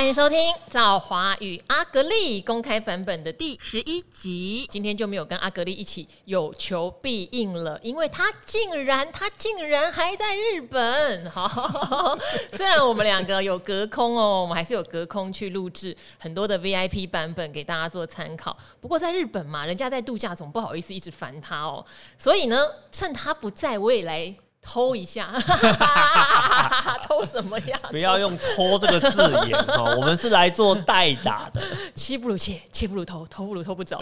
欢迎收听《赵华与阿格力》公开版本的第十一集。今天就没有跟阿格力一起有求必应了，因为他竟然他竟然还在日本。好，虽然我们两个有隔空哦，我们还是有隔空去录制很多的 VIP 版本给大家做参考。不过在日本嘛，人家在度假，总不好意思一直烦他哦。所以呢，趁他不在，我也来。偷一下，偷什么呀？不要用“偷”这个字眼哦，我们是来做代打的。妻不如妾，妾不如偷，偷不如偷不着。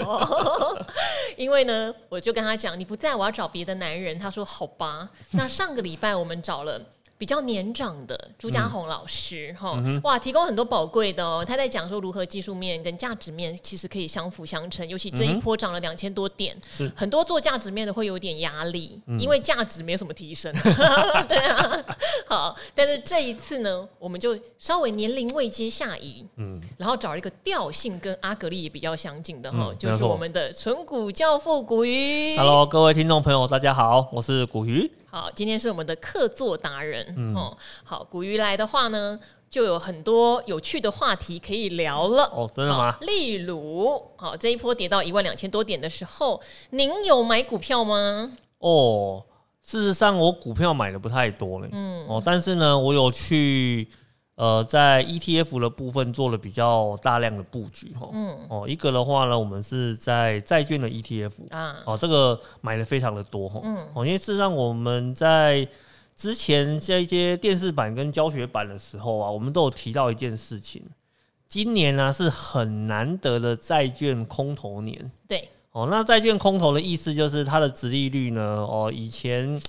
因为呢，我就跟他讲，你不在，我要找别的男人。他说好吧。那上个礼拜我们找了。比较年长的朱家红老师，哈、嗯，哇，提供很多宝贵的哦。他在讲说如何技术面跟价值面其实可以相辅相成，尤其这一波涨了两千多点，嗯、很多做价值面的会有点压力，嗯、因为价值没有什么提升。对啊，好，但是这一次呢，我们就稍微年龄位阶下移，嗯，然后找了一个调性跟阿格力也比较相近的哈，嗯、就是我们的存股教父古鱼。Hello，各位听众朋友，大家好，我是古鱼。好，今天是我们的客座达人，嗯，好，古鱼来的话呢，就有很多有趣的话题可以聊了。哦，真的吗？例如，好，这一波跌到一万两千多点的时候，您有买股票吗？哦，事实上我股票买的不太多嘞，嗯，哦，但是呢，我有去。呃，在 ETF 的部分做了比较大量的布局哈，嗯，哦，一个的话呢，我们是在债券的 ETF 啊，哦，这个买的非常的多哈，嗯，哦，因为事实上我们在之前这一些电视版跟教学版的时候啊，我们都有提到一件事情，今年呢是很难得的债券空头年，对，哦，那债券空头的意思就是它的值利率呢，哦，以前。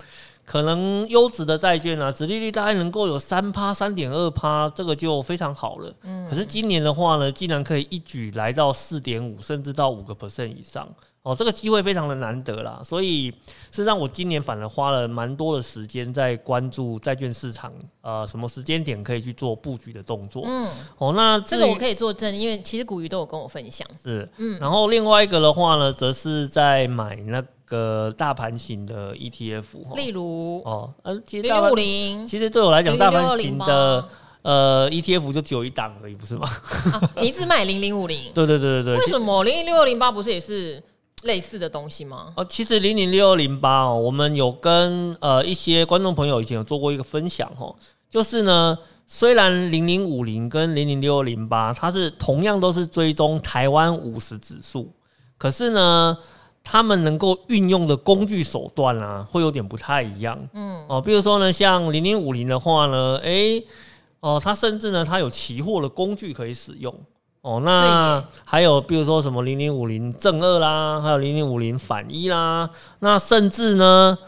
可能优质的债券啊，殖利率大概能够有三趴、三点二趴，这个就非常好了。嗯，可是今年的话呢，竟然可以一举来到四点五，甚至到五个 percent 以上，哦，这个机会非常的难得啦。所以，事实上我今年反而花了蛮多的时间在关注债券市场，呃，什么时间点可以去做布局的动作。嗯，哦，那这个我可以作证，因为其实古鱼都有跟我分享。是，嗯，然后另外一个的话呢，则是在买那个。大盘型的 ETF，例如哦，嗯，零零五零，其实对我来讲，大盘型的呃 ETF 就只有一档而已，不是吗？啊、你只买零零五零？对对对对对。为什么零零六二零八不是也是类似的东西吗？哦，其实零零六二零八哦，我们有跟呃一些观众朋友以前有做过一个分享哦，就是呢，虽然零零五零跟零零六二零八它是同样都是追踪台湾五十指数，可是呢。他们能够运用的工具手段啊，会有点不太一样。嗯，哦，比如说呢，像零零五零的话呢，诶、欸，哦，它甚至呢，它有期货的工具可以使用。哦，那还有比如说什么零零五零正二啦，还有零零五零反一啦，那甚至呢，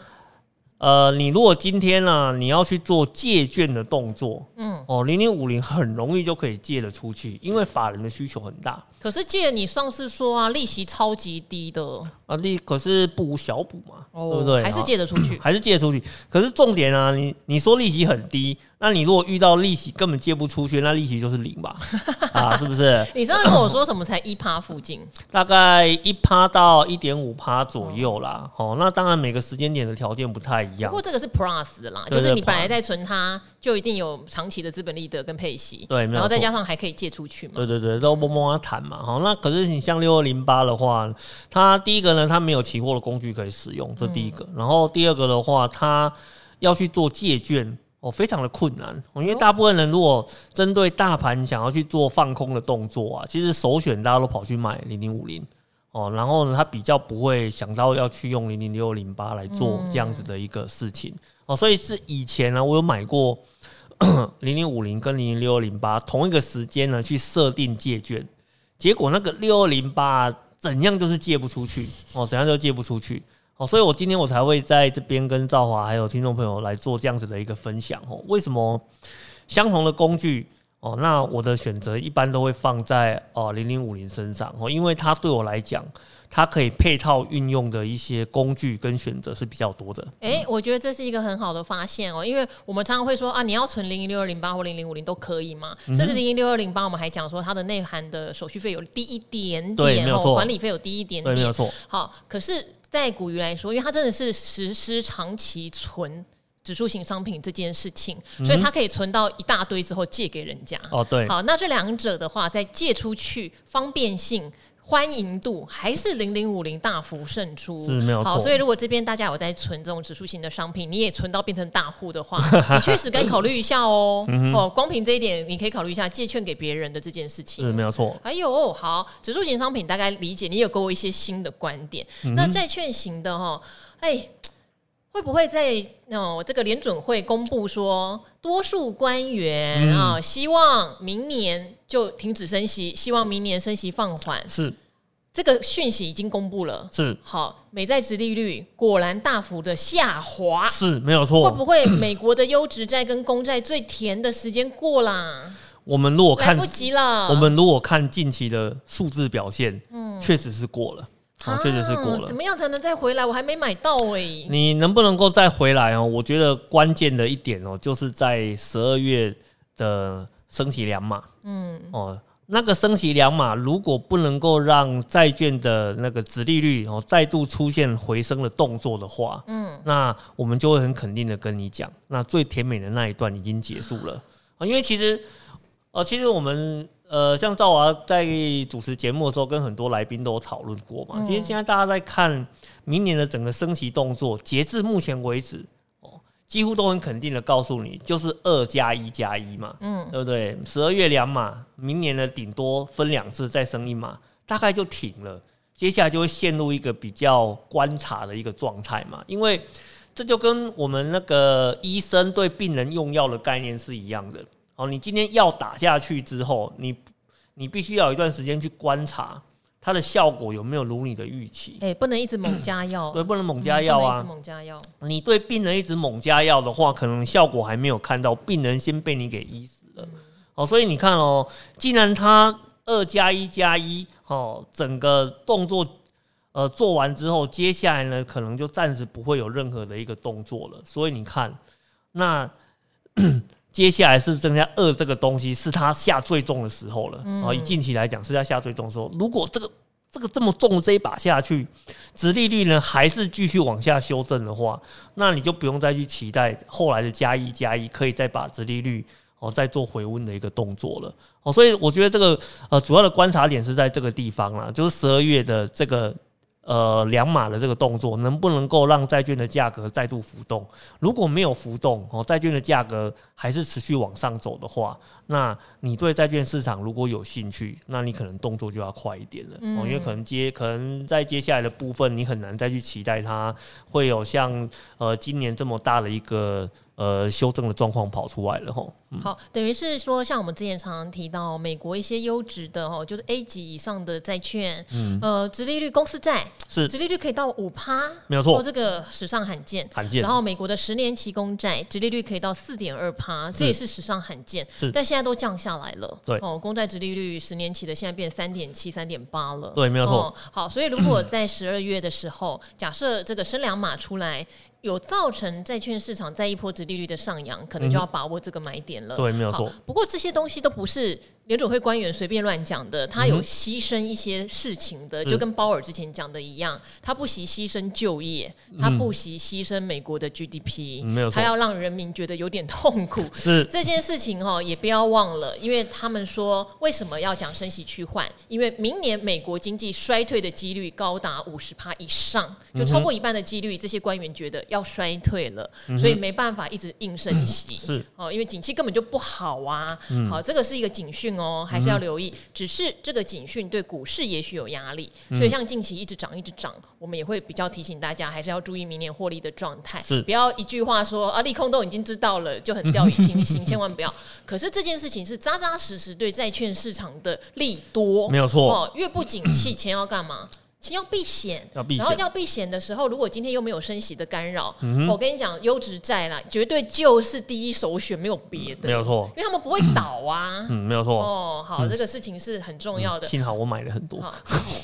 呃，你如果今天呢、啊，你要去做借券的动作，嗯，哦，零零五零很容易就可以借得出去，因为法人的需求很大。可是借你上次说啊，利息超级低的啊，利可是不无小补嘛，哦、对不对？还是借得出去，还是借得出去。可是重点啊，你你说利息很低，那你如果遇到利息根本借不出去，那利息就是零吧？啊，是不是？你上次跟我说什么才一趴附近？大概一趴到一点五趴左右啦。哦，哦，那当然每个时间点的条件不太一样。不过这个是 plus 的啦，就是你本来在存它，就一定有长期的资本利得跟配息。对，然后再加上还可以借出去嘛。对对对，都摸摸谈嘛。好，那可是你像六二零八的话，它第一个呢，它没有期货的工具可以使用，这第一个。然后第二个的话，它要去做借券哦，非常的困难。因为大部分人如果针对大盘想要去做放空的动作啊，其实首选大家都跑去买零零五零哦，然后呢，他比较不会想到要去用零零六二零八来做这样子的一个事情哦。所以是以前呢，我有买过 零零五零跟零零六二零八同一个时间呢去设定借券。结果那个六二零八怎样都是借不出去哦，怎样都借不出去哦，所以我今天我才会在这边跟赵华还有听众朋友来做这样子的一个分享哦。为什么相同的工具哦，那我的选择一般都会放在哦零零五零身上哦，因为它对我来讲。它可以配套运用的一些工具跟选择是比较多的。诶、欸，我觉得这是一个很好的发现哦，因为我们常常会说啊，你要存零零六二零八或零零五零都可以嘛，甚至零零六二零八，我们还讲说它的内涵的手续费有低一点点哦，管理费有低一点点，没有错。好，可是，在古鱼来说，因为它真的是实施长期存指数型商品这件事情，嗯、所以它可以存到一大堆之后借给人家。哦，对。好，那这两者的话，在借出去方便性。欢迎度还是零零五零大幅胜出，是没有错。好，所以如果这边大家有在存这种指数型的商品，你也存到变成大户的话，你确实该考虑一下哦。哦，光凭这一点，你可以考虑一下借券给别人的这件事情，是没有错。还有，好，指数型商品大概理解，你有给我一些新的观点。嗯、那债券型的哈，哎，会不会在哦这个联准会公布说，多数官员啊、嗯哦、希望明年就停止升息，希望明年升息放缓是。这个讯息已经公布了，是好，美债值利率果然大幅的下滑，是没有错。会不会美国的优质债跟公债最甜的时间过啦？我们如果看来不及了，我们如果看近期的数字表现，嗯，确实是过了，好、啊，确实是过了。怎么样才能再回来？我还没买到哎、欸。你能不能够再回来哦？我觉得关键的一点哦，就是在十二月的升息两码，嗯，哦。那个升息两码，如果不能够让债券的那个殖利率哦再度出现回升的动作的话，嗯，那我们就会很肯定的跟你讲，那最甜美的那一段已经结束了啊。因为其实，呃，其实我们呃，像赵娃在主持节目的时候，跟很多来宾都有讨论过嘛。其实现在大家在看明年的整个升息动作，截至目前为止。几乎都很肯定的告诉你，就是二加一加一嘛，嗯，对不对？十二月两码，明年呢顶多分两次再升一码，大概就停了。接下来就会陷入一个比较观察的一个状态嘛，因为这就跟我们那个医生对病人用药的概念是一样的。哦，你今天药打下去之后，你你必须要有一段时间去观察。它的效果有没有如你的预期？哎、欸，不能一直猛加药，对，不能猛加药啊！一直猛加药，你对病人一直猛加药的话，可能效果还没有看到，病人先被你给医死了。哦，所以你看哦，既然他二加一加一，哦，整个动作呃做完之后，接下来呢，可能就暂时不会有任何的一个动作了。所以你看，那。接下来是增加二这个东西是他下最重的时候了啊！以近期来讲是他下最重的时候。如果这个这个这么重的这一把下去，殖利率呢还是继续往下修正的话，那你就不用再去期待后来的加一加一可以再把殖利率哦再做回温的一个动作了哦。所以我觉得这个呃主要的观察点是在这个地方啦，就是十二月的这个。呃，两码的这个动作能不能够让债券的价格再度浮动？如果没有浮动，哦，债券的价格还是持续往上走的话，那你对债券市场如果有兴趣，那你可能动作就要快一点了，哦，因为可能接可能在接下来的部分，你很难再去期待它会有像呃今年这么大的一个。呃，修正的状况跑出来了吼。嗯、好，等于是说，像我们之前常常提到，美国一些优质的哦，就是 A 级以上的债券，嗯，呃，殖利率公司债是殖利率可以到五趴，没有错，这个史上罕见，罕见。然后美国的十年期公债直利率可以到四点二趴，这也是史上罕见，是。但现在都降下来了，对哦，公债直利率十年期的现在变三点七、三点八了，对，没有错、哦。好，所以如果在十二月的时候，假设这个升两码出来。有造成债券市场在一波值利率的上扬，可能就要把握这个买点了。嗯、对，没有错。不过这些东西都不是。联准会官员随便乱讲的，他有牺牲一些事情的，嗯、就跟鲍尔之前讲的一样，他不惜牺牲就业，他不惜牺牲美国的 GDP，嗯、没有，他要让人民觉得有点痛苦。是这件事情哈，也不要忘了，因为他们说为什么要讲升息去换？因为明年美国经济衰退的几率高达五十趴以上，就超过一半的几率，这些官员觉得要衰退了，嗯、所以没办法一直硬升息。是哦，因为景气根本就不好啊。嗯、好，这个是一个警讯。哦，还是要留意。嗯、只是这个警讯对股市也许有压力，嗯、所以像近期一直涨一直涨，我们也会比较提醒大家，还是要注意明年获利的状态。是，不要一句话说啊，利空都已经知道了，就很掉以轻心，千万不要。可是这件事情是扎扎实实对债券市场的利多，没有错。哦，越不景气，钱要干嘛？其实要避险，然后要避险的时候，如果今天又没有升息的干扰，我跟你讲，优质债啦，绝对就是第一首选，没有别的，没有错，因为他们不会倒啊，嗯，没有错。哦，好，这个事情是很重要的。幸好我买了很多。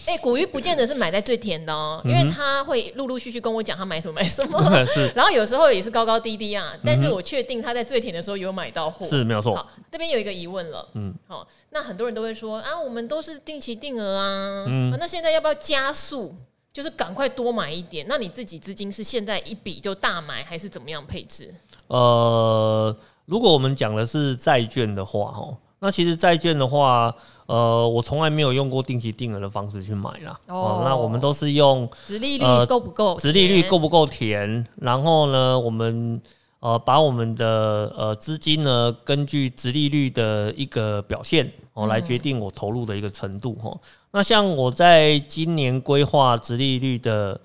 哎，古玉不见得是买在最甜的哦，因为他会陆陆续续跟我讲他买什么买什么，是。然后有时候也是高高低低啊，但是我确定他在最甜的时候有买到货，是没有错。好，这边有一个疑问了，嗯，好。那很多人都会说啊，我们都是定期定额啊，嗯、啊，那现在要不要加速？就是赶快多买一点。那你自己资金是现在一笔就大买，还是怎么样配置？呃，如果我们讲的是债券的话，哦，那其实债券的话，呃，我从来没有用过定期定额的方式去买啦。哦，哦，那我们都是用殖利率够不够？殖利率够不够甜？然后呢，我们呃把我们的呃资金呢，根据殖利率的一个表现哦，来决定我投入的一个程度哈。嗯、那像我在今年规划殖利率的。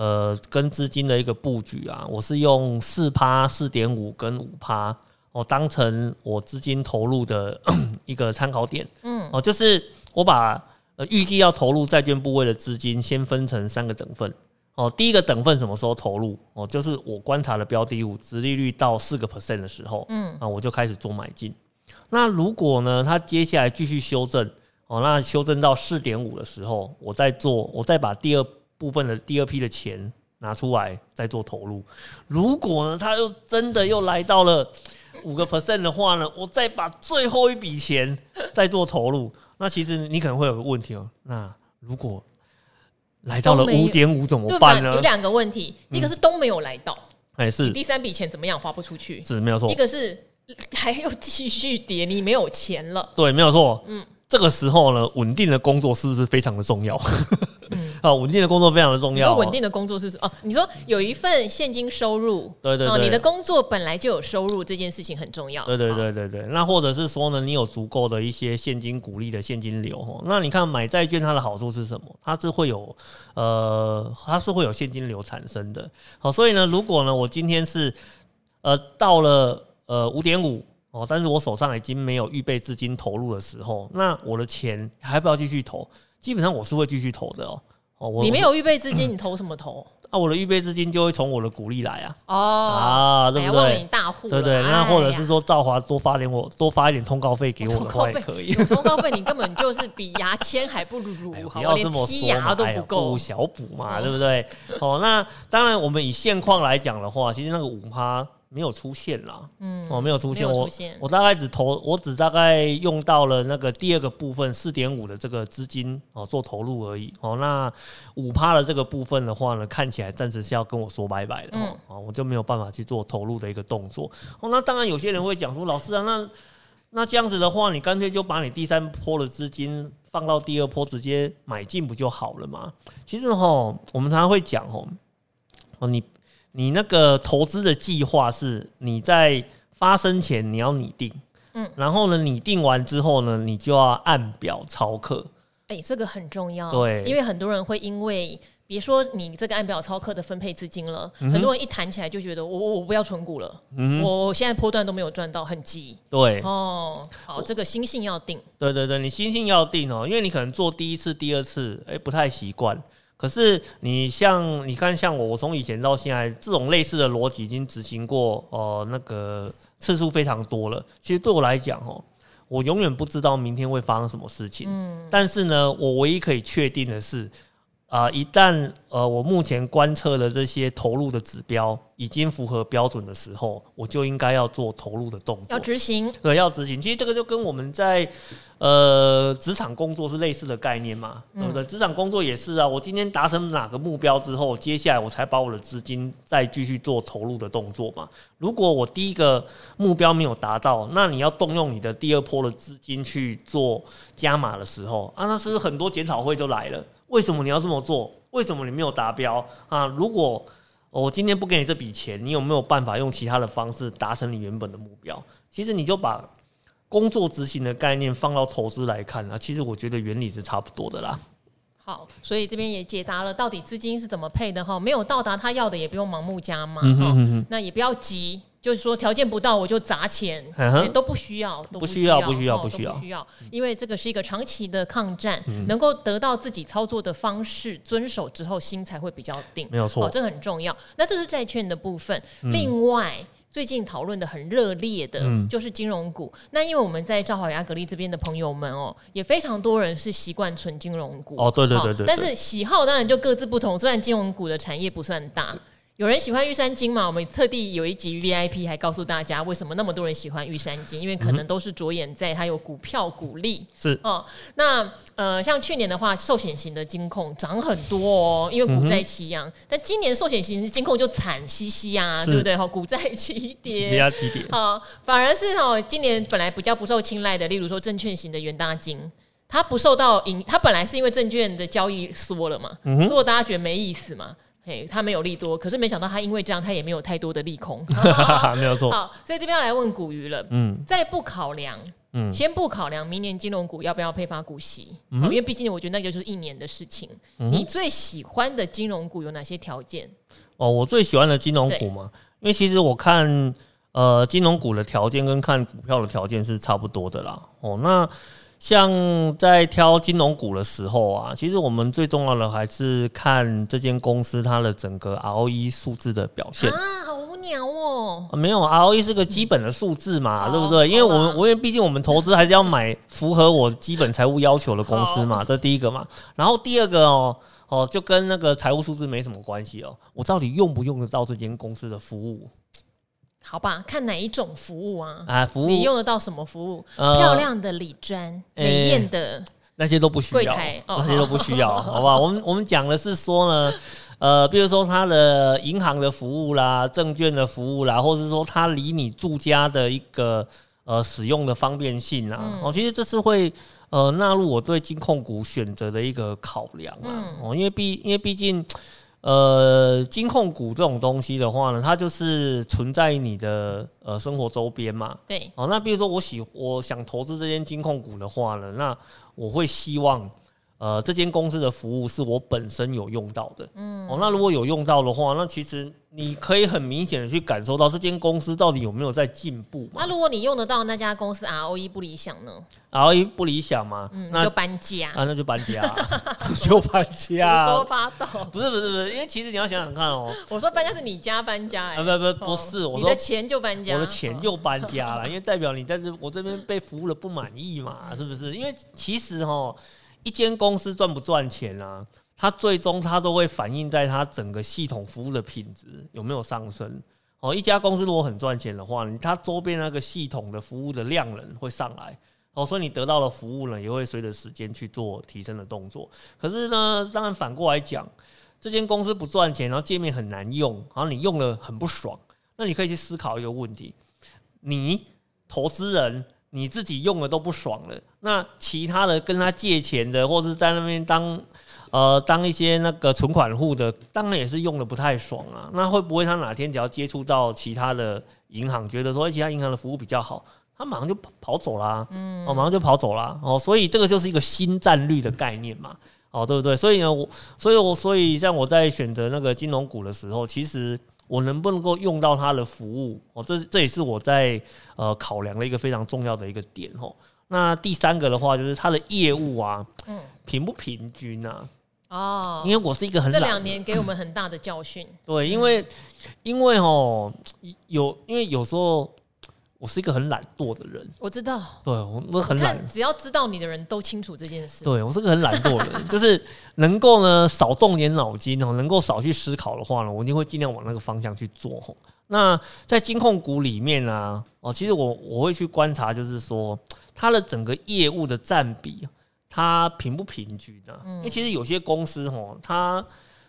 呃，跟资金的一个布局啊，我是用四趴、四点五跟五趴哦，当成我资金投入的 一个参考点。嗯，哦，就是我把呃预计要投入债券部位的资金先分成三个等份。哦，第一个等份什么时候投入？哦，就是我观察的标的物殖利率到四个 percent 的时候，嗯，啊，我就开始做买进。那如果呢，它接下来继续修正，哦，那修正到四点五的时候，我再做，我再把第二。部分的第二批的钱拿出来再做投入，如果呢，它又真的又来到了五个 percent 的话呢，我再把最后一笔钱再做投入，那其实你可能会有个问题哦。那如果来到了五点五怎么办呢？有两个问题，一个是都没有来到，还是第三笔钱怎么样花不出去？是没有错。一个是 还要继续跌，你没有钱了。对，没有错。嗯，这个时候呢，稳定的工作是不是非常的重要？啊，稳定的工作非常的重要。稳定的工作是哦，你说有一份现金收入，对对对，你的工作本来就有收入，这件事情很重要。对对对对对，那或者是说呢，你有足够的一些现金鼓励的现金流哦。那你看买债券它的好处是什么？它是会有呃，它是会有现金流产生的。好，所以呢，如果呢，我今天是呃到了呃五点五哦，但是我手上已经没有预备资金投入的时候，那我的钱还不要继续投？基本上我是会继续投的哦。哦，我你没有预备资金，你投什么投？啊，我的预备资金就会从我的股利来啊。哦啊，对不对？大户对对，那或者是说兆华多发点我多发一点通告费给我的话也可以。通告费你根本就是比牙签还不如，不要这么说嘛，都不够小补嘛，对不对？哦，那当然，我们以现况来讲的话，其实那个五趴。没有出现啦，嗯，哦，没有出现，我我大概只投，我只大概用到了那个第二个部分四点五的这个资金哦做投入而已，哦，那五趴的这个部分的话呢，看起来暂时是要跟我说拜拜了，嗯，哦，我就没有办法去做投入的一个动作，哦，那当然有些人会讲说，老师啊，那那这样子的话，你干脆就把你第三波的资金放到第二波直接买进不就好了吗？其实哈，我们常常会讲哦，哦你。你那个投资的计划是你在发生前你要拟定，嗯，然后呢，拟定完之后呢，你就要按表操课。哎、欸，这个很重要，对，因为很多人会因为别说你这个按表操课的分配资金了，嗯、很多人一谈起来就觉得我我我不要存股了，嗯哼，我现在波段都没有赚到，很急。对，哦，好，这个心性要定。对对对，你心性要定哦，因为你可能做第一次、第二次，哎、欸，不太习惯。可是你像你看，像我，我从以前到现在，这种类似的逻辑已经执行过，呃，那个次数非常多了。其实对我来讲，哦，我永远不知道明天会发生什么事情。嗯，但是呢，我唯一可以确定的是。啊、呃，一旦呃，我目前观测的这些投入的指标已经符合标准的时候，我就应该要做投入的动作，要执行。对，要执行。其实这个就跟我们在呃职场工作是类似的概念嘛，对不对？职场工作也是啊。我今天达成哪个目标之后，接下来我才把我的资金再继续做投入的动作嘛。如果我第一个目标没有达到，那你要动用你的第二波的资金去做加码的时候啊，那是很多检讨会就来了？为什么你要这么做？为什么你没有达标啊？如果我今天不给你这笔钱，你有没有办法用其他的方式达成你原本的目标？其实你就把工作执行的概念放到投资来看啊，其实我觉得原理是差不多的啦。好，所以这边也解答了到底资金是怎么配的哈，没有到达他要的也不用盲目加嘛哈，那也不要急。就是说，条件不到我就砸钱，都不需要，都不需要，不需要，不需要，不需要，因为这个是一个长期的抗战，能够得到自己操作的方式遵守之后，心才会比较定。没有错，这很重要。那这是债券的部分。另外，最近讨论的很热烈的，就是金融股。那因为我们在赵好牙格力这边的朋友们哦，也非常多人是习惯存金融股。哦，对对对对。但是喜好当然就各自不同。虽然金融股的产业不算大。有人喜欢玉山金嘛？我们特地有一集 VIP 还告诉大家为什么那么多人喜欢玉山金，因为可能都是着眼在它有股票股利。是哦，那呃，像去年的话，寿险型的金控涨很多哦，因为股债齐扬。但今年寿险型的金控就惨兮兮啊，对不对？哈，股债齐跌，跌啊齐跌。好，反而是哦，今年本来比较不受青睐的，例如说证券型的元大金，它不受到影，它本来是因为证券的交易缩了嘛，嗯、所以大家觉得没意思嘛。嘿，他没有利多，可是没想到他因为这样，他也没有太多的利空，没有错。好，所以这边要来问古鱼了。嗯，再不考量，嗯，先不考量明年金融股要不要配发股息，嗯，因为毕竟我觉得那个就是一年的事情。嗯。你最喜欢的金融股有哪些条件？哦，我最喜欢的金融股嘛，因为其实我看呃金融股的条件跟看股票的条件是差不多的啦。哦，那。像在挑金融股的时候啊，其实我们最重要的还是看这间公司它的整个 ROE 数字的表现啊，好无聊哦。没有 ROE 是个基本的数字嘛，对不对？因为我们，我因为毕竟我们投资还是要买符合我基本财务要求的公司嘛，这第一个嘛。然后第二个哦，哦，就跟那个财务数字没什么关系哦，我到底用不用得到这间公司的服务？好吧，看哪一种服务啊？啊，服务你用得到什么服务？呃、漂亮的礼专、美艳的那些都不需要，那些都不需要，好不好？我们我们讲的是说呢，呃，比如说它的银行的服务啦、证券的服务啦，或者是说它离你住家的一个呃使用的方便性啊，哦、嗯，其实这是会呃纳入我对金控股选择的一个考量啊，哦、嗯，因为毕因为毕竟。呃，金控股这种东西的话呢，它就是存在你的呃生活周边嘛。对。哦，那比如说我喜我想投资这间金控股的话呢，那我会希望呃这间公司的服务是我本身有用到的。嗯。哦，那如果有用到的话，那其实。你可以很明显的去感受到这间公司到底有没有在进步。那如果你用得到那家公司 ROE 不理想呢？ROE 不理想嘛？嗯，那就搬家啊，那就搬家，就搬家。胡说八道。不是不是不是，因为其实你要想想看哦。我说搬家是你家搬家，哎，不不不是，我说你的钱就搬家，我的钱就搬家了，因为代表你在这我这边被服务了不满意嘛，是不是？因为其实哦，一间公司赚不赚钱啊？它最终它都会反映在它整个系统服务的品质有没有上升哦。一家公司如果很赚钱的话，它周边那个系统的服务的量能会上来哦，所以你得到的服务呢也会随着时间去做提升的动作。可是呢，当然反过来讲，这间公司不赚钱，然后界面很难用，然后你用了很不爽，那你可以去思考一个问题：你投资人你自己用了都不爽了，那其他的跟他借钱的，或是在那边当。呃，当一些那个存款户的，当然也是用的不太爽啊。那会不会他哪天只要接触到其他的银行，觉得说其他银行的服务比较好，他马上就跑走啦？嗯，哦，马上就跑走啦。哦，所以这个就是一个新战略的概念嘛。哦，对不对？所以呢，我，所以我，所以像我在选择那个金融股的时候，其实我能不能够用到它的服务，哦，这这也是我在呃考量的一个非常重要的一个点哦。那第三个的话，就是它的业务啊，嗯，平不平均啊？哦，因为我是一个很这两年给我们很大的教训。对，因为因为哦，有因为有时候我是一个很懒惰的人，我知道。对，我我很懒，只要知道你的人都清楚这件事。对，我是个很懒惰的人，就是能够呢少动点脑筋哦，能够少去思考的话呢，我一定会尽量往那个方向去做。那在金控股里面呢，哦，其实我我会去观察，就是说它的整个业务的占比。它平不平均呢？因为其实有些公司吼，它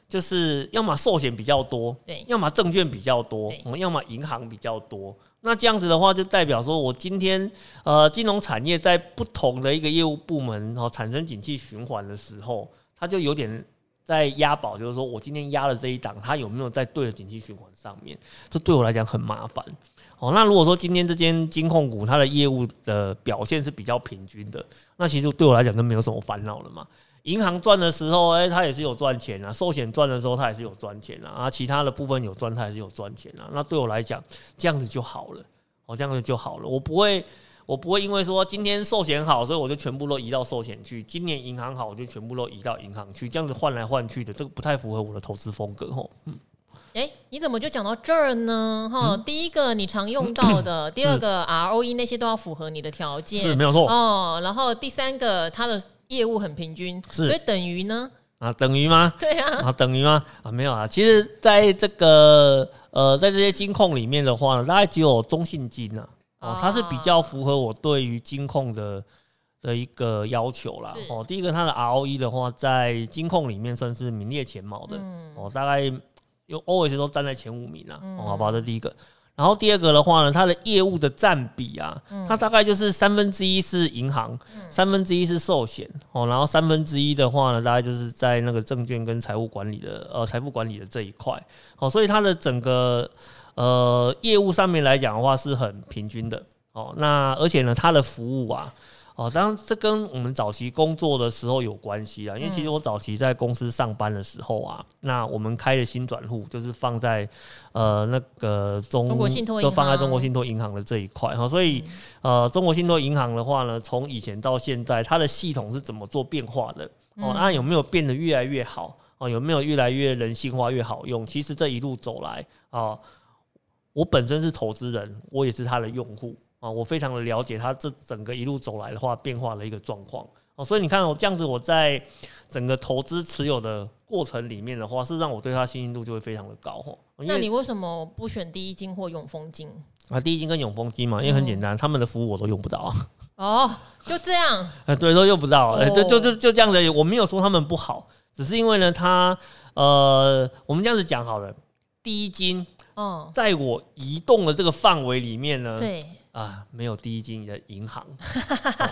就是要么寿险比较多，对，要么证券比较多，我们要么银行比较多。那这样子的话，就代表说我今天呃金融产业在不同的一个业务部门哦产生景气循环的时候，它就有点在押宝，就是说我今天押了这一档，它有没有在对的景气循环上面？这对我来讲很麻烦。哦，那如果说今天这间金控股它的业务的表现是比较平均的，那其实对我来讲就没有什么烦恼了嘛。银行赚的时候，诶，它也是有赚钱啊；寿险赚的时候，它也是有赚钱啊。啊，其他的部分有赚，它也是有赚钱啊。那对我来讲，这样子就好了。哦，这样子就好了。我不会，我不会因为说今天寿险好，所以我就全部都移到寿险去；今年银行好，我就全部都移到银行去。这样子换来换去的，这个不太符合我的投资风格。吼，嗯。哎、欸，你怎么就讲到这儿呢？哈、嗯，第一个你常用到的，第二个 ROE 那些都要符合你的条件，是没有错哦。然后第三个，它的业务很平均，所以等于呢，啊，等于吗？对啊，啊，等于吗？啊，没有啊。其实，在这个呃，在这些金控里面的话呢，大概只有中信金啊，哦，它是比较符合我对于金控的的一个要求啦。哦，第一个，它的 ROE 的话，在金控里面算是名列前茅的。嗯、哦，大概有 always 都站在前五名啊。嗯、哦，好吧，这第一个。然后第二个的话呢，它的业务的占比啊，它大概就是三分之一是银行，三分之一是寿险哦，然后三分之一的话呢，大概就是在那个证券跟财务管理的呃财富管理的这一块哦，所以它的整个呃业务上面来讲的话是很平均的哦，那而且呢，它的服务啊。哦，当然这跟我们早期工作的时候有关系啊，因为其实我早期在公司上班的时候啊，那我们开的新转户就是放在呃那个中，中国信托就放在中国信托银行的这一块哈，所以呃中国信托银行的话呢，从以前到现在，它的系统是怎么做变化的？哦，那有没有变得越来越好？哦，有没有越来越人性化、越好用？其实这一路走来啊，我本身是投资人，我也是他的用户。啊，我非常的了解他这整个一路走来的话变化的一个状况哦，所以你看我这样子，我在整个投资持有的过程里面的话，是让我对他信心度就会非常的高哦。那你为什么不选第一金或永丰金啊？第一金跟永丰金嘛，因为很简单，嗯、他们的服务我都用不到啊。哦，就这样？呃，对，都用不到，呃、哦，就就就就这样子。我没有说他们不好，只是因为呢，他呃，我们这样子讲好了，第一金哦，在我移动的这个范围里面呢，对。啊，没有第一金的银行，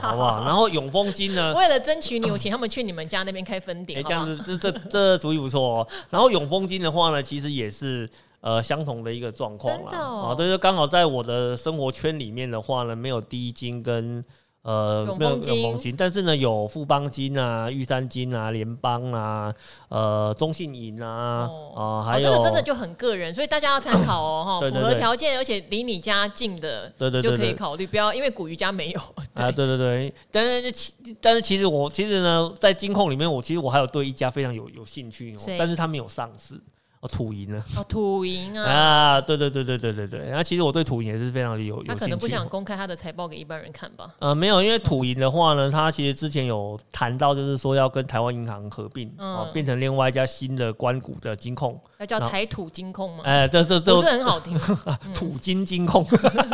好不好？然后永丰金呢？为了争取你，我请他们去你们家那边开分店。哎，这样子，这这这主意不错哦。然后永丰金的话呢，其实也是呃相同的一个状况啦。啊，对，就刚好在我的生活圈里面的话呢，没有第一金跟。呃，没有永丰金，但是呢，有富邦金啊、玉山金啊、联邦啊、呃，中信银啊，啊、哦呃，还有、哦、这个真的就很个人，所以大家要参考哦，哈，符合条件而且离你家近的，对对，就可以考虑，不要因为古鱼家没有啊，对。对对，但是其但是其实我其实呢，在金控里面，我其实我还有对一家非常有有兴趣哦，但是他没有上市。哦，土银呢？哦，土银啊！啊，对对对对对对对。然后其实我对土银也是非常的有有兴趣。他可能不想公开他的财报给一般人看吧？呃，没有，因为土银的话呢，他其实之前有谈到，就是说要跟台湾银行合并，哦、嗯，变成另外一家新的关谷的金控，那叫台土金控吗？哎，这这这不是很好听，土金金控。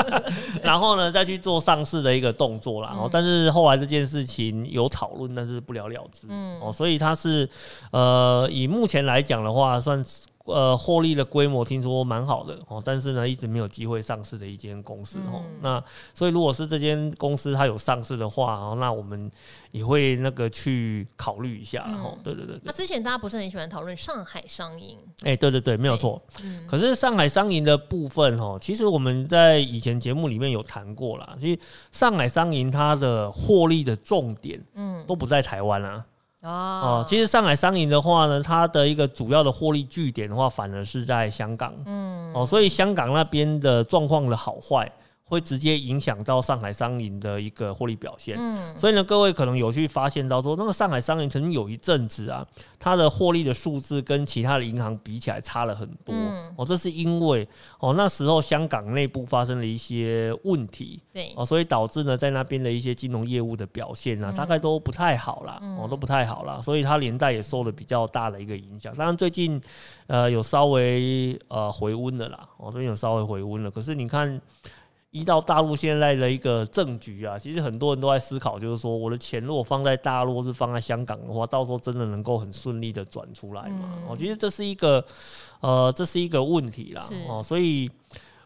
然后呢，再去做上市的一个动作啦。然后，但是后来这件事情有讨论，但是不了了之。嗯，哦，所以他是呃，以目前来讲的话，算是。呃，获利的规模听说蛮好的哦，但是呢，一直没有机会上市的一间公司哦。嗯、那所以，如果是这间公司它有上市的话哦，那我们也会那个去考虑一下哦。对对对，对。那之前大家不是很喜欢讨论上海商银？哎、欸，对对对，没有错。嗯。可是上海商银的部分哦，其实我们在以前节目里面有谈过啦。其实上海商银它的获利的重点，嗯，都不在台湾啊。哦，其实上海商银的话呢，它的一个主要的获利据点的话，反而是在香港。嗯，哦，所以香港那边的状况的好坏。会直接影响到上海商银的一个获利表现，嗯，所以呢，各位可能有去发现到说，那个上海商银曾经有一阵子啊，它的获利的数字跟其他的银行比起来差了很多，嗯，哦，这是因为哦那时候香港内部发生了一些问题，对，哦，所以导致呢，在那边的一些金融业务的表现呢，大概都不太好啦，哦，都不太好啦，所以它连带也受了比较大的一个影响。当然最近呃有稍微呃回温了啦，哦，最近有稍微回温了，可是你看。依照大陆现在的一个政局啊，其实很多人都在思考，就是说我的钱如果放在大陆，或是放在香港的话，到时候真的能够很顺利的转出来吗？我觉得这是一个，呃，这是一个问题啦。哦，所以，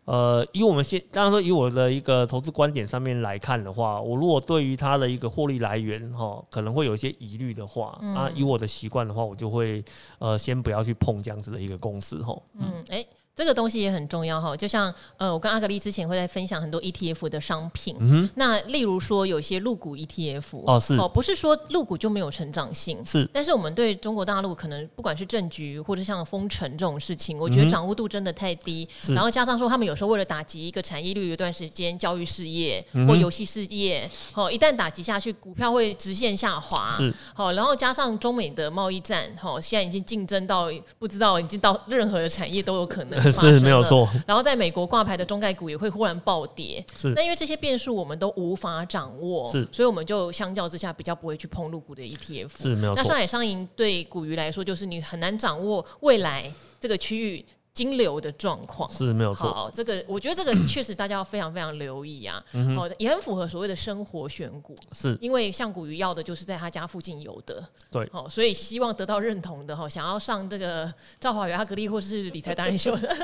呃，以我们现，当然说以我的一个投资观点上面来看的话，我如果对于它的一个获利来源哈，可能会有一些疑虑的话，啊，以我的习惯的话，我就会呃，先不要去碰这样子的一个公司哈。嗯，哎。这个东西也很重要哈，就像呃，我跟阿格力之前会在分享很多 ETF 的商品。嗯，那例如说有些入股 ETF 哦，是哦，不是说入股就没有成长性，是。但是我们对中国大陆可能不管是政局或者像封城这种事情，我觉得掌握度真的太低。嗯、然后加上说他们有时候为了打击一个产业率，有一段时间教育事业或游戏事业，哦，一旦打击下去，股票会直线下滑。是。好，然后加上中美的贸易战，哈，现在已经竞争到不知道已经到任何的产业都有可能。是没有错。然后在美国挂牌的中概股也会忽然暴跌，是。那因为这些变数我们都无法掌握，是，所以我们就相较之下比较不会去碰入股的 ETF，是没有错。那上海商银对股鱼来说，就是你很难掌握未来这个区域。金流的状况是没有错。好，这个我觉得这个 确实大家要非常非常留意啊。好、嗯，也很符合所谓的生活选股，是因为像古鱼要的就是在他家附近有的。对，好，所以希望得到认同的哈，想要上这个赵华宇阿格力或是理财达人秀的，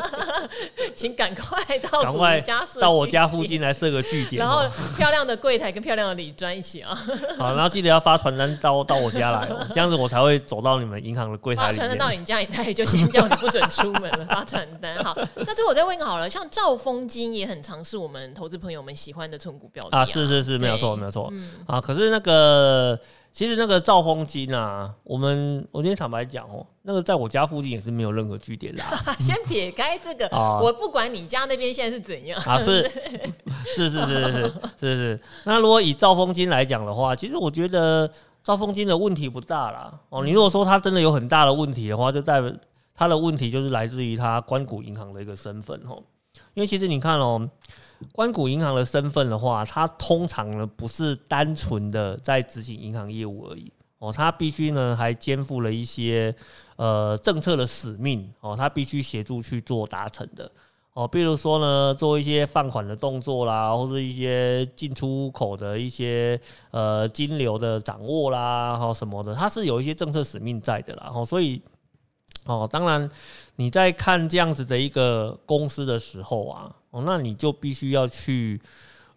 请赶快到股鱼家设到我家附近来设个据点，然后 漂亮的柜台跟漂亮的理专一起啊。好，然后记得要发传单到 到我家来哦，这样子我才会走到你们银行的柜台里面。发传单到你家，他也就先叫你不准。出门了发传单，好，那最后我再问一个好了，像兆丰金也很常是我们投资朋友们喜欢的存股标的啊，啊，是是是，没有错没有错，嗯，啊，可是那个其实那个兆丰金啊，我们我今天坦白讲哦，那个在我家附近也是没有任何据点的，先撇开这个，啊、我不管你家那边现在是怎样。啊，是。是是是是是是，那如果以兆丰金来讲的话，其实我觉得兆丰金的问题不大啦，哦，你如果说它真的有很大的问题的话，就代表。他的问题就是来自于它官股银行的一个身份吼，因为其实你看哦，官股银行的身份的话，它通常呢不是单纯的在执行银行业务而已。哦，它必须呢还肩负了一些呃政策的使命。哦，它必须协助去做达成的。哦，比如说呢做一些放款的动作啦，或是一些进出口的一些呃金流的掌握啦，哈什么的，它是有一些政策使命在的啦，哦，所以。哦，当然，你在看这样子的一个公司的时候啊，哦，那你就必须要去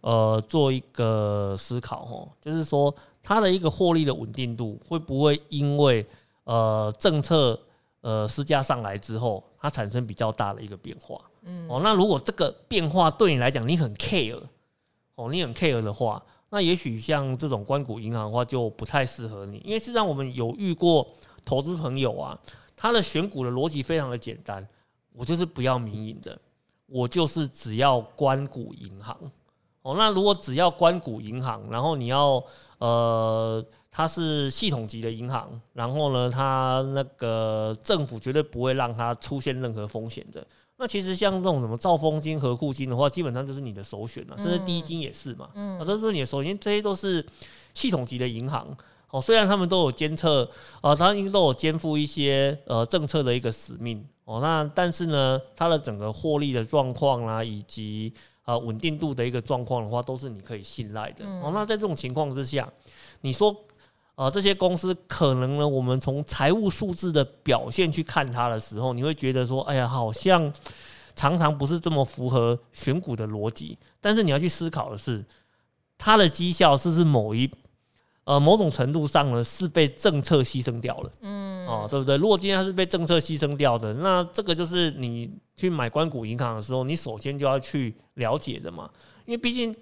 呃做一个思考哦，就是说它的一个获利的稳定度会不会因为呃政策呃施加上来之后，它产生比较大的一个变化？嗯，哦，那如果这个变化对你来讲你很 care 哦，你很 care 的话，那也许像这种关谷银行的话就不太适合你，因为实际上我们有遇过投资朋友啊。他的选股的逻辑非常的简单，我就是不要民营的，我就是只要关谷银行。哦，那如果只要关谷银行，然后你要呃，它是系统级的银行，然后呢，它那个政府绝对不会让它出现任何风险的。那其实像这种什么兆丰金、和库金的话，基本上就是你的首选了，甚至第一金也是嘛。嗯，啊，这是你的首选，这些都是系统级的银行。哦，虽然他们都有监测，呃，他应该都有肩负一些呃政策的一个使命哦，那但是呢，它的整个获利的状况啦，以及呃稳定度的一个状况的话，都是你可以信赖的哦。那在这种情况之下，你说呃这些公司可能呢，我们从财务数字的表现去看它的时候，你会觉得说，哎呀，好像常常不是这么符合选股的逻辑。但是你要去思考的是，它的绩效是不是某一呃，某种程度上呢，是被政策牺牲掉了，嗯，哦，对不对？如果今天它是被政策牺牲掉的，那这个就是你去买关谷银行的时候，你首先就要去了解的嘛，因为毕竟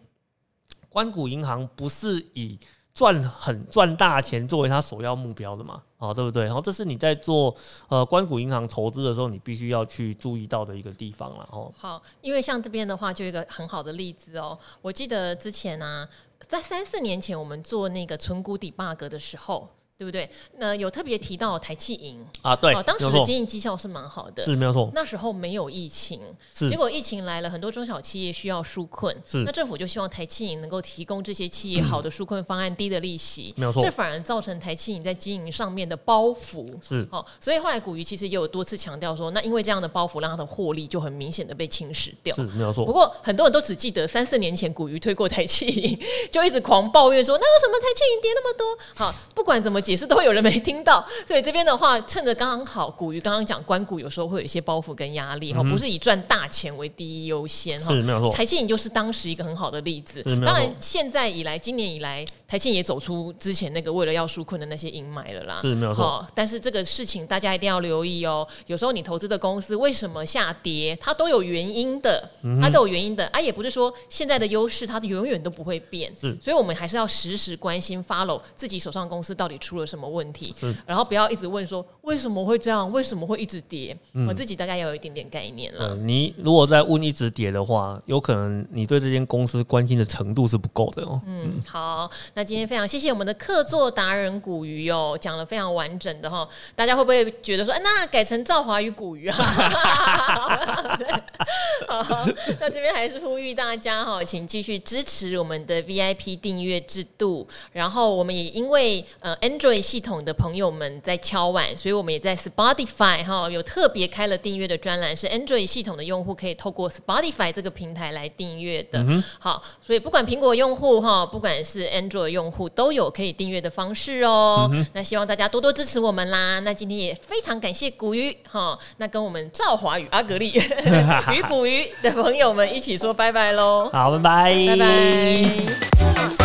关谷银行不是以赚很赚大钱作为它首要目标的嘛，哦，对不对？然后这是你在做呃关谷银行投资的时候，你必须要去注意到的一个地方了，哦。好，因为像这边的话，就一个很好的例子哦，我记得之前呢、啊。在三四年前，我们做那个存股底 bug 的时候。对不对？那有特别提到台企银啊，对，当时的经营绩效是蛮好的，是没有错。那时候没有疫情，结果疫情来了，很多中小企业需要纾困，是。那政府就希望台企银能够提供这些企业好的纾困方案，低的利息，没有错。这反而造成台企银在经营上面的包袱，是。哦，所以后来古鱼其实也有多次强调说，那因为这样的包袱，让它的获利就很明显的被侵蚀掉，是没有错。不过很多人都只记得三四年前古鱼推过台企银，就一直狂抱怨说，那为什么台企银跌那么多？好，不管怎么。也是都会有人没听到，所以这边的话，趁着刚刚好，古鱼刚刚讲关谷有时候会有一些包袱跟压力哈，不是以赚大钱为第一优先哈。是没有错，台企银就是当时一个很好的例子。当然，现在以来，今年以来，台庆也走出之前那个为了要纾困的那些阴霾了啦。是没有错。但是这个事情大家一定要留意哦。有时候你投资的公司为什么下跌，它都有原因的，它都有原因的啊，也不是说现在的优势它永远都不会变。是，所以我们还是要时时关心 follow 自己手上公司到底出出了什么问题，是。然后不要一直问说为什么会这样，为什么会一直跌，嗯、我自己大概要有一点点概念了。你如果在问一直跌的话，有可能你对这间公司关心的程度是不够的哦。嗯，好，那今天非常谢谢我们的客座达人古鱼哦，讲了非常完整的哈，大家会不会觉得说，哎，那改成赵华与古鱼啊？对，好，那这边还是呼吁大家哈，请继续支持我们的 VIP 订阅制度，然后我们也因为呃 Android 系统的朋友们在敲碗，所以我们也在 Spotify 哈有特别开了订阅的专栏，是 Android 系统的用户可以透过 Spotify 这个平台来订阅的。嗯、好，所以不管苹果用户哈，不管是 Android 用户，都有可以订阅的方式哦。嗯、那希望大家多多支持我们啦。那今天也非常感谢古鱼哈，那跟我们赵华与阿格力 与古鱼的朋友们一起说拜拜喽。好，拜拜，拜拜。